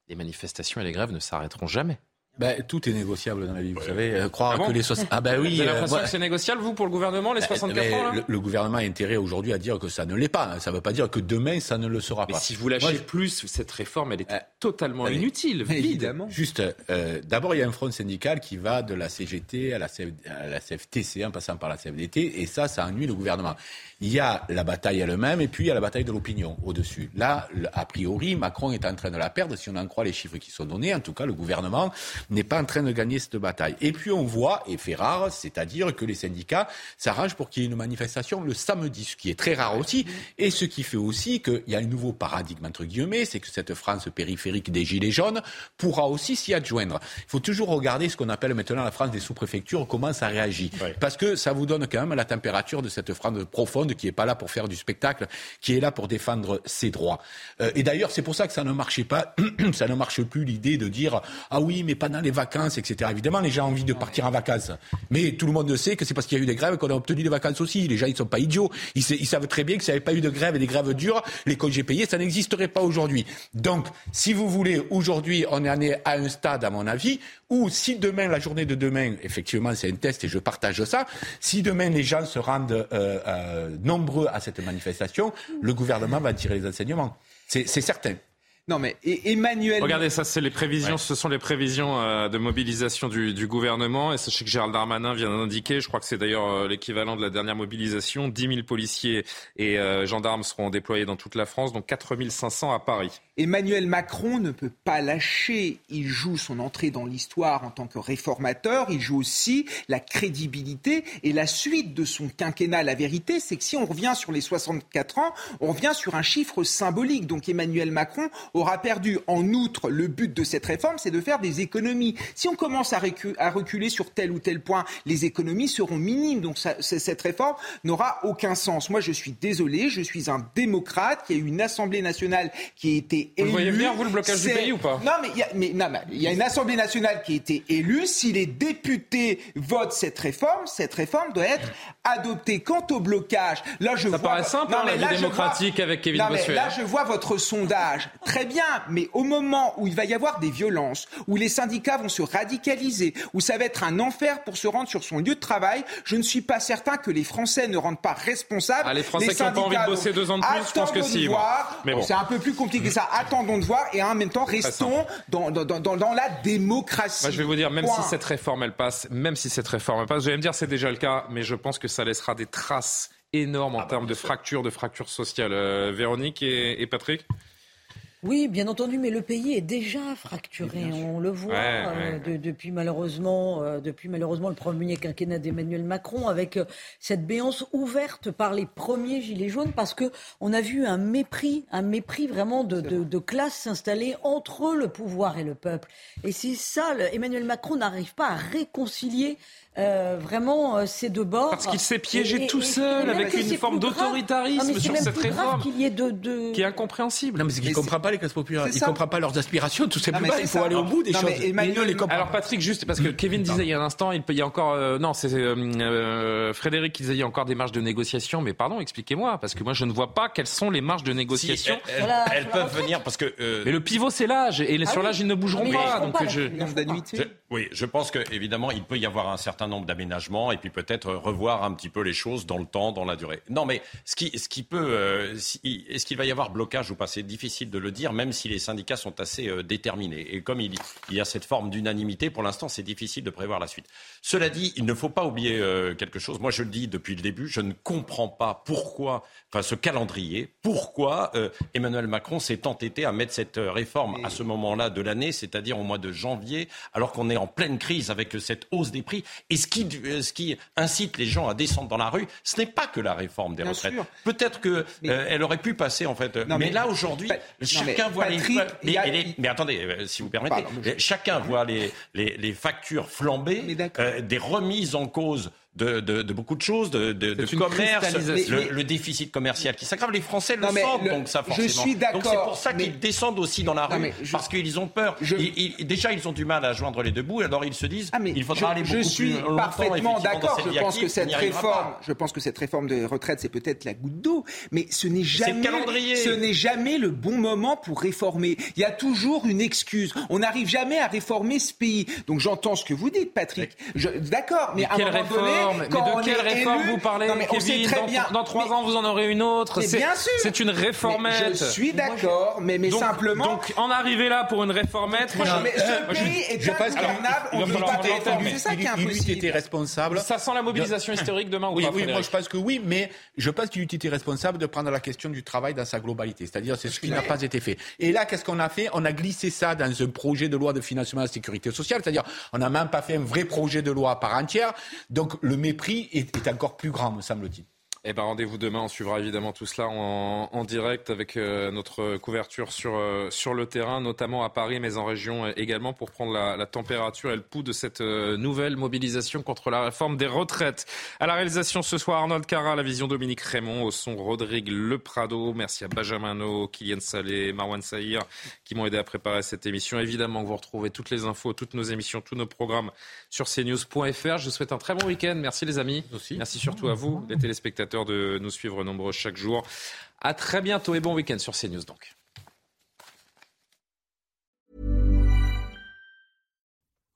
les manifestations et les grèves ne s'arrêteront jamais. Ben, tout est négociable dans la vie, vous savez. Euh, croire ah que les 60... Ah ben oui. Vous avez euh, l'impression que c'est négociable, vous, pour le gouvernement, les 64 ans le, le, gouvernement a intérêt aujourd'hui à dire que ça ne l'est pas. Ça ne veut pas dire que demain, ça ne le sera mais pas. si vous lâchez plus, cette réforme, elle est euh, totalement inutile, vide. Évidemment. Juste, euh, d'abord, il y a un front syndical qui va de la CGT à la, CF... à la CFTC, en passant par la CFDT, et ça, ça ennuie le gouvernement. Il y a la bataille elle-même, et puis il y a la bataille de l'opinion au-dessus. Là, a priori, Macron est en train de la perdre, si on en croit les chiffres qui sont donnés. En tout cas, le gouvernement n'est pas en train de gagner cette bataille. Et puis on voit, et fait rare, c'est-à-dire que les syndicats s'arrangent pour qu'il y ait une manifestation le samedi, ce qui est très rare aussi, et ce qui fait aussi qu'il y a un nouveau paradigme, entre guillemets, c'est que cette France périphérique des Gilets jaunes pourra aussi s'y adjoindre. Il faut toujours regarder ce qu'on appelle maintenant la France des sous-préfectures, comment ça réagit. Parce que ça vous donne quand même la température de cette France profonde qui n'est pas là pour faire du spectacle, qui est là pour défendre ses droits. Euh, et d'ailleurs, c'est pour ça que ça ne marchait pas, ça ne marche plus l'idée de dire, ah oui, mais les vacances, etc. Évidemment, les gens ont envie de partir en vacances. Mais tout le monde sait que c'est parce qu'il y a eu des grèves qu'on a obtenu des vacances aussi. Les gens, ils ne sont pas idiots. Ils, savent très bien que s'il n'y avait pas eu de grève et des grèves dures, les congés payés, ça n'existerait pas aujourd'hui. Donc, si vous voulez, aujourd'hui, on est à un stade, à mon avis, où si demain, la journée de demain, effectivement, c'est un test et je partage ça, si demain les gens se rendent euh, euh, nombreux à cette manifestation, le gouvernement va tirer les enseignements. C'est certain. Non, mais Emmanuel. Regardez, ça, c'est les prévisions. Ce sont les prévisions euh, de mobilisation du, du, gouvernement. Et sachez que Gérald Darmanin vient d'indiquer, je crois que c'est d'ailleurs euh, l'équivalent de la dernière mobilisation, 10 000 policiers et euh, gendarmes seront déployés dans toute la France, donc 4 500 à Paris. Emmanuel Macron ne peut pas lâcher. Il joue son entrée dans l'histoire en tant que réformateur. Il joue aussi la crédibilité et la suite de son quinquennat. La vérité, c'est que si on revient sur les 64 ans, on revient sur un chiffre symbolique. Donc Emmanuel Macron aura perdu. En outre, le but de cette réforme, c'est de faire des économies. Si on commence à, reculer sur tel ou tel point, les économies seront minimes. Donc cette réforme n'aura aucun sens. Moi, je suis désolé. Je suis un démocrate. Y a eu une Assemblée nationale qui a été vous voyez bien, vous, le blocage du pays ou pas? Non, mais il y, a une Assemblée nationale qui a été élue. Si les députés votent cette réforme, cette réforme doit être adoptée. Quant au blocage, là, je Ça vois... paraît simple, hein, la vie démocratique avec Kevin non, mais Là, je vois votre sondage. Très bien, mais au moment où il va y avoir des violences, où les syndicats vont se radicaliser, où ça va être un enfer pour se rendre sur son lieu de travail, je ne suis pas certain que les Français ne rendent pas responsables. Ah, les Français qui n'ont pas envie de bosser deux ans de plus, je pense que si. Mais bon. C'est un peu plus compliqué que ça attendons de voir et en même temps restons dans, dans, dans, dans, la démocratie. Moi, je vais vous dire, même si cette réforme elle passe, même si cette réforme elle passe, vous allez me dire c'est déjà le cas, mais je pense que ça laissera des traces énormes en ah bah, termes de fractures, de fractures sociales. Euh, Véronique et, et Patrick? Oui, bien entendu, mais le pays est déjà fracturé. On le voit euh, depuis malheureusement, euh, depuis malheureusement le premier quinquennat d'Emmanuel Macron, avec euh, cette béance ouverte par les premiers gilets jaunes, parce que on a vu un mépris, un mépris vraiment de, de classe s'installer entre le pouvoir et le peuple. Et c'est ça, Emmanuel Macron n'arrive pas à réconcilier euh, vraiment euh, ces deux bords. Parce qu'il s'est piégé tout seul avec une forme d'autoritarisme sur cette réforme qui est incompréhensible. Non, mais c'est qu'il ne comprend pas les classes populaires. Il ne comprend pas leurs aspirations, tout simplement. il faut aller au bout des choses. Alors Patrick, juste parce que Kevin disait il y a un instant, il, y a encore euh, non, c'est Frédéric qui disait il y a encore des marges de négociation. Mais pardon, expliquez-moi parce que moi je ne vois pas quelles sont les marges de négociation. elles, peuvent venir parce que. mais le pivot c'est l'âge et sur ah l'âge ils ne bougeront pas. Donc je. Oui, je pense que évidemment il peut y avoir un certain nombre d'aménagements et puis peut-être revoir un petit peu les choses dans le temps, dans la durée. Non, mais ce qui, ce qui peut, euh, est-ce qu'il va y avoir blocage ou pas? C'est difficile de le dire, même si les syndicats sont assez euh, déterminés. Et comme il, y a cette forme d'unanimité, pour l'instant, c'est difficile de prévoir la suite. Cela dit, il ne faut pas oublier euh, quelque chose. Moi, je le dis depuis le début, je ne comprends pas pourquoi, enfin, ce calendrier, pourquoi Emmanuel Macron s'est entêté à mettre cette réforme à ce moment-là de l'année, c'est-à-dire au mois de janvier, alors qu'on est en pleine crise avec cette hausse des prix. Ce qui, euh, ce qui incite les gens à descendre dans la rue, ce n'est pas que la réforme des retraites. Peut-être qu'elle euh, aurait pu passer en fait. mais, là aujourd'hui, chacun voit les, mais, attendez, euh, si vous permettez, chacun voit les, les, factures flamber, des remises en cause de, de, de beaucoup de choses, de, de, de commerce, le, le, déficit commercial qui s'aggrave. Les Français le sentent, donc ça forcément. Je suis d'accord. Donc c'est pour ça qu'ils descendent aussi dans la rue, parce qu'ils ont peur. Ils, ils, déjà, ils ont du mal à joindre les deux bouts, alors ils se disent, ah, il faudra aller beaucoup je suis plus parfaitement d'accord. Je pense que cette réforme, je pense que cette réforme de retraite, c'est peut-être la goutte d'eau, mais ce n'est jamais, ce n'est jamais le bon moment pour réformer. Il y a toujours une excuse. On n'arrive jamais à réformer ce pays. Donc j'entends ce que vous dites, Patrick. D'accord, mais, mais, à un moment réforme, mais de quelle réforme élu, vous parlez, non, mais on Kevin sait très dans, bien, dans trois mais, ans, vous en aurez une autre. Mais bien sûr. C'est une réformette. Je suis d'accord, mais, mais donc, simplement. Donc en arriver là pour une réformette, moi, mais ce pays est ingouvernable. On ne peut pas. C'est ça qui est impossible. Il était responsable. Ça sent la mobilisation historique demain ou oui, pas Oui, moi je pense que oui, mais je pense qu'il eût été responsable de prendre la question du travail dans sa globalité. C'est-à-dire, c'est ce qui n'a pas été fait. Et là, qu'est-ce qu'on a fait? On a glissé ça dans un projet de loi de financement de la sécurité sociale. C'est-à-dire, on n'a même pas fait un vrai projet de loi à part entière. Donc, le mépris est, est encore plus grand, me semble-t-il. Eh ben, rendez-vous demain. On suivra évidemment tout cela en, en direct avec euh, notre couverture sur, euh, sur le terrain, notamment à Paris, mais en région euh, également, pour prendre la, la température et le pouls de cette nouvelle mobilisation contre la réforme des retraites. À la réalisation ce soir, Arnold Cara, à la vision Dominique Raymond, au son Rodrigue Le Prado. Merci à Benjamin No, Kylian Salé, Marwan Sahir qui m'ont aidé à préparer cette émission. Évidemment que vous retrouvez toutes les infos, toutes nos émissions, tous nos programmes sur cnews.fr. Je vous souhaite un très bon week-end. Merci les amis. Aussi. Merci surtout à vous, les téléspectateurs de nous suivre nombreux chaque jour. À très bientôt et bon week-end sur CNews donc.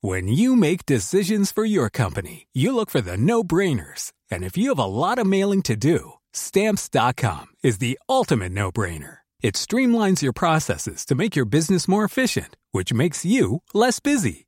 When you make decisions for your company, you look for the no-brainers. And if you have a lot of mailing to do, stamps.com is the ultimate no-brainer. It streamlines your processes to make your business more efficient, which makes you less busy.